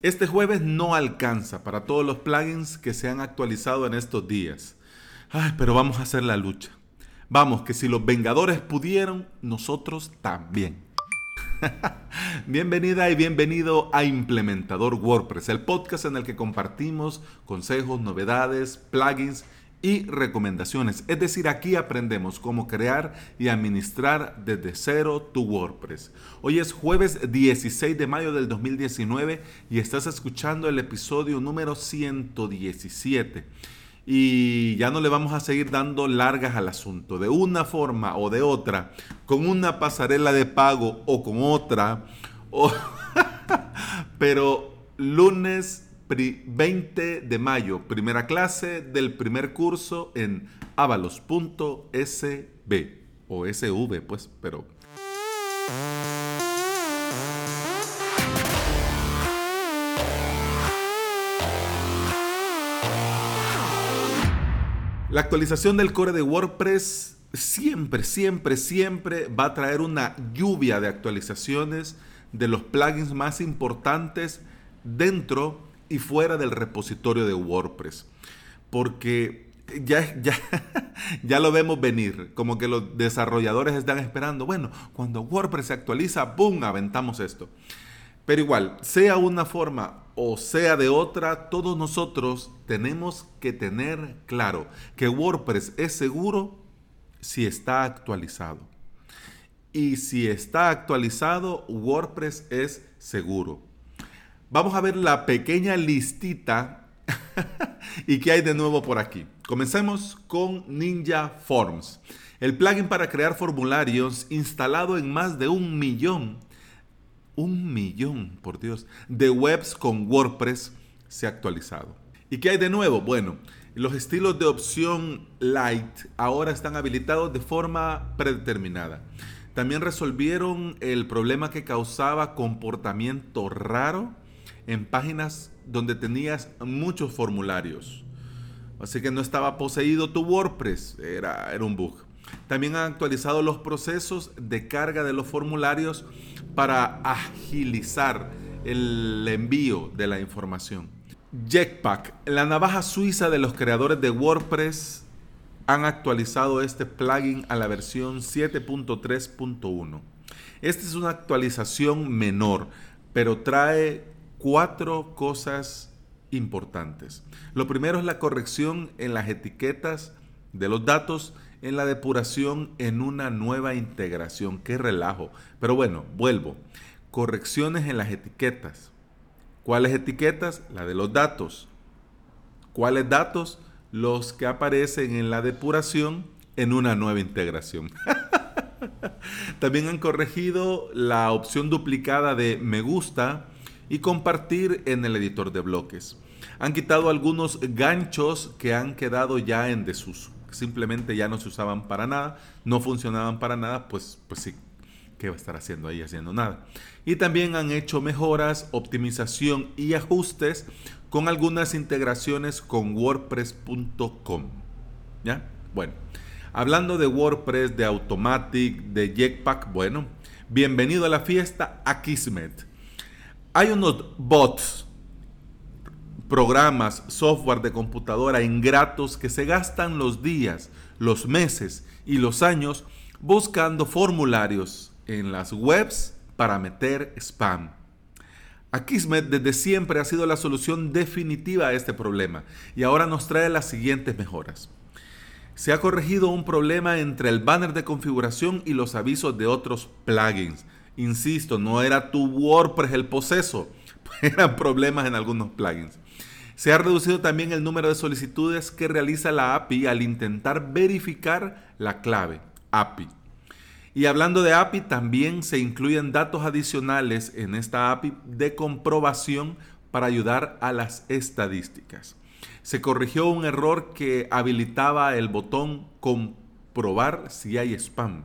Este jueves no alcanza para todos los plugins que se han actualizado en estos días. Ay, pero vamos a hacer la lucha. Vamos, que si los Vengadores pudieron, nosotros también. Bienvenida y bienvenido a Implementador WordPress, el podcast en el que compartimos consejos, novedades, plugins y recomendaciones. Es decir, aquí aprendemos cómo crear y administrar desde cero tu WordPress. Hoy es jueves 16 de mayo del 2019 y estás escuchando el episodio número 117. Y ya no le vamos a seguir dando largas al asunto. De una forma o de otra, con una pasarela de pago o con otra. Pero lunes 20 de mayo, primera clase del primer curso en avalos.sb o sv, pues, pero... La actualización del core de WordPress siempre, siempre, siempre va a traer una lluvia de actualizaciones de los plugins más importantes dentro y fuera del repositorio de WordPress. Porque ya, ya, ya lo vemos venir, como que los desarrolladores están esperando, bueno, cuando WordPress se actualiza, ¡pum!, aventamos esto. Pero igual, sea una forma o sea de otra, todos nosotros tenemos que tener claro que WordPress es seguro si está actualizado. Y si está actualizado, WordPress es seguro. Vamos a ver la pequeña listita y qué hay de nuevo por aquí. Comencemos con Ninja Forms, el plugin para crear formularios instalado en más de un millón, un millón, por Dios, de webs con WordPress se ha actualizado. ¿Y qué hay de nuevo? Bueno, los estilos de opción light ahora están habilitados de forma predeterminada. También resolvieron el problema que causaba comportamiento raro en páginas donde tenías muchos formularios. Así que no estaba poseído tu WordPress, era, era un bug. También han actualizado los procesos de carga de los formularios para agilizar el envío de la información. Jetpack, la navaja suiza de los creadores de WordPress, han actualizado este plugin a la versión 7.3.1. Esta es una actualización menor, pero trae cuatro cosas importantes. Lo primero es la corrección en las etiquetas de los datos en la depuración en una nueva integración. Qué relajo. Pero bueno, vuelvo. Correcciones en las etiquetas. ¿Cuáles etiquetas? La de los datos. ¿Cuáles datos? Los que aparecen en la depuración en una nueva integración. También han corregido la opción duplicada de me gusta y compartir en el editor de bloques. Han quitado algunos ganchos que han quedado ya en desuso. Simplemente ya no se usaban para nada, no funcionaban para nada, pues, pues sí, ¿qué va a estar haciendo ahí haciendo nada? Y también han hecho mejoras, optimización y ajustes con algunas integraciones con wordpress.com. ¿Ya? Bueno, hablando de WordPress, de Automatic, de Jetpack, bueno, bienvenido a la fiesta a. Hay unos bots, programas, software de computadora ingratos que se gastan los días, los meses y los años buscando formularios en las webs para meter spam. Akismet desde siempre ha sido la solución definitiva a este problema y ahora nos trae las siguientes mejoras. Se ha corregido un problema entre el banner de configuración y los avisos de otros plugins Insisto, no era tu WordPress el proceso, eran problemas en algunos plugins. Se ha reducido también el número de solicitudes que realiza la API al intentar verificar la clave API. Y hablando de API, también se incluyen datos adicionales en esta API de comprobación para ayudar a las estadísticas. Se corrigió un error que habilitaba el botón comprobar si hay spam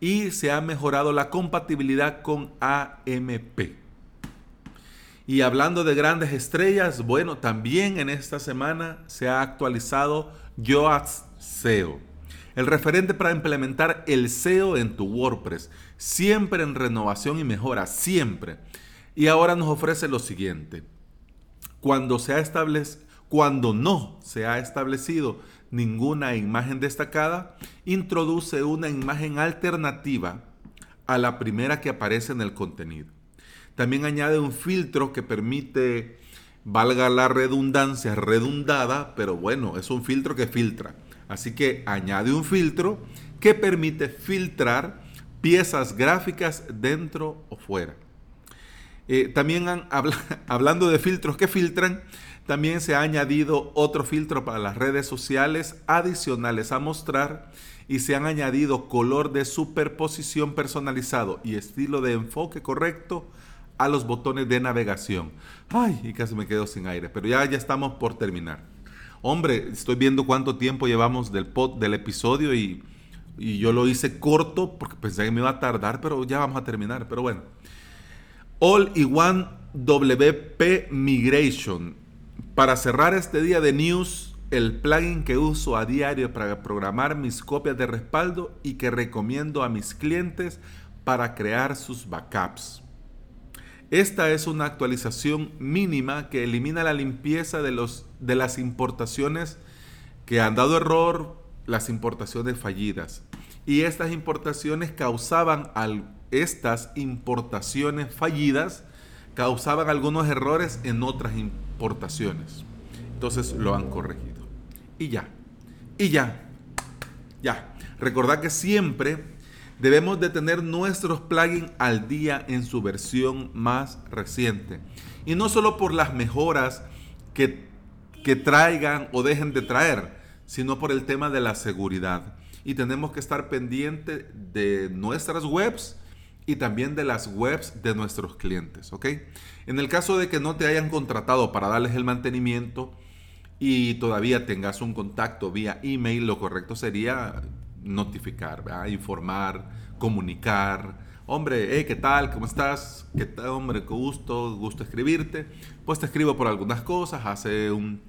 y se ha mejorado la compatibilidad con AMP. Y hablando de grandes estrellas, bueno, también en esta semana se ha actualizado Yoast SEO, el referente para implementar el SEO en tu WordPress, siempre en renovación y mejora, siempre. Y ahora nos ofrece lo siguiente. Cuando, se ha cuando no se ha establecido ninguna imagen destacada, introduce una imagen alternativa a la primera que aparece en el contenido. También añade un filtro que permite, valga la redundancia, redundada, pero bueno, es un filtro que filtra. Así que añade un filtro que permite filtrar piezas gráficas dentro o fuera. Eh, también hablando de filtros que filtran, también se ha añadido otro filtro para las redes sociales adicionales a mostrar y se han añadido color de superposición personalizado y estilo de enfoque correcto a los botones de navegación. Ay, y casi me quedo sin aire, pero ya, ya estamos por terminar. Hombre, estoy viendo cuánto tiempo llevamos del, pod, del episodio y, y yo lo hice corto porque pensé que me iba a tardar, pero ya vamos a terminar. Pero bueno. All in One WP Migration. Para cerrar este día de news, el plugin que uso a diario para programar mis copias de respaldo y que recomiendo a mis clientes para crear sus backups. Esta es una actualización mínima que elimina la limpieza de, los, de las importaciones que han dado error, las importaciones fallidas. Y estas importaciones causaban al, estas importaciones fallidas causaban algunos errores en otras importaciones. Entonces lo han corregido. Y ya. Y ya. Ya. Recordad que siempre debemos de tener nuestros plugins al día en su versión más reciente. Y no solo por las mejoras que, que traigan o dejen de traer, sino por el tema de la seguridad. Y tenemos que estar pendientes de nuestras webs y también de las webs de nuestros clientes, ¿ok? En el caso de que no te hayan contratado para darles el mantenimiento y todavía tengas un contacto vía email, lo correcto sería notificar, informar, comunicar. Hombre, ¿qué tal? ¿Cómo estás? ¿Qué tal, hombre? Qué gusto, gusto escribirte. Pues te escribo por algunas cosas. Hace un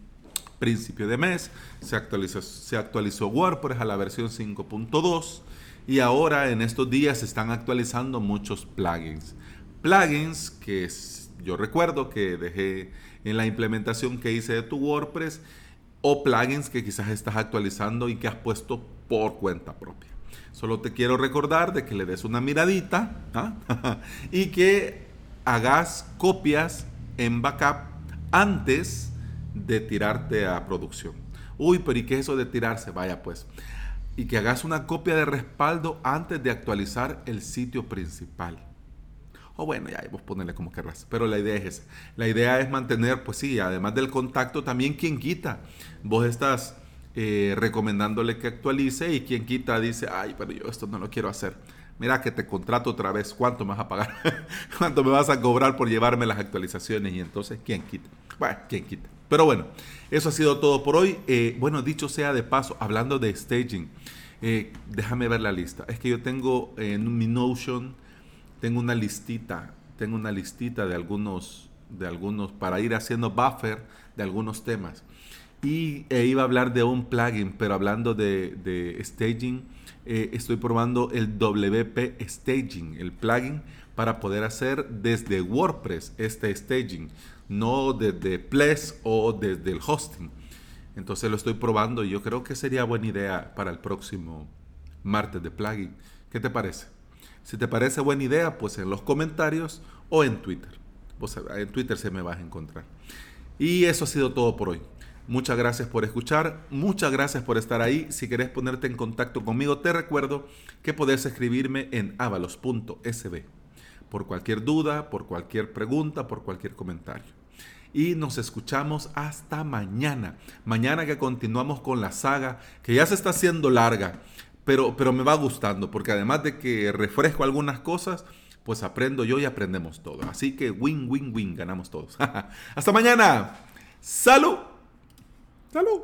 principio de mes se actualizó, se actualizó WordPress a la versión 5.2 y ahora en estos días se están actualizando muchos plugins. Plugins que yo recuerdo que dejé en la implementación que hice de tu WordPress o plugins que quizás estás actualizando y que has puesto por cuenta propia. Solo te quiero recordar de que le des una miradita ¿ah? y que hagas copias en backup antes de tirarte a producción. Uy, pero ¿y qué es eso de tirarse? Vaya pues y que hagas una copia de respaldo antes de actualizar el sitio principal. O bueno, ya vos ponerle como querrás. Pero la idea es esa. La idea es mantener, pues sí, además del contacto, también quien quita. Vos estás eh, recomendándole que actualice y quien quita dice, ay, pero yo esto no lo quiero hacer. Mira que te contrato otra vez, ¿cuánto me vas a pagar? ¿Cuánto me vas a cobrar por llevarme las actualizaciones? Y entonces, ¿quién quita? Bueno, ¿quién quita? Pero bueno, eso ha sido todo por hoy. Eh, bueno, dicho sea de paso, hablando de staging, eh, déjame ver la lista. Es que yo tengo en mi Notion, tengo una listita, tengo una listita de algunos, de algunos, para ir haciendo buffer de algunos temas. Y e iba a hablar de un plugin, pero hablando de, staging, eh, estoy probando el WP Staging, el plugin para poder hacer desde WordPress este staging no desde Ples o desde el hosting. Entonces lo estoy probando y yo creo que sería buena idea para el próximo martes de plugin. ¿Qué te parece? Si te parece buena idea, pues en los comentarios o en Twitter. en Twitter se me vas a encontrar. Y eso ha sido todo por hoy. Muchas gracias por escuchar, muchas gracias por estar ahí. Si querés ponerte en contacto conmigo, te recuerdo que podés escribirme en avalos.sb por cualquier duda, por cualquier pregunta, por cualquier comentario y nos escuchamos hasta mañana. Mañana que continuamos con la saga, que ya se está haciendo larga, pero, pero me va gustando, porque además de que refresco algunas cosas, pues aprendo yo y aprendemos todo. Así que win, win, win, ganamos todos. hasta mañana. Salud. Salud.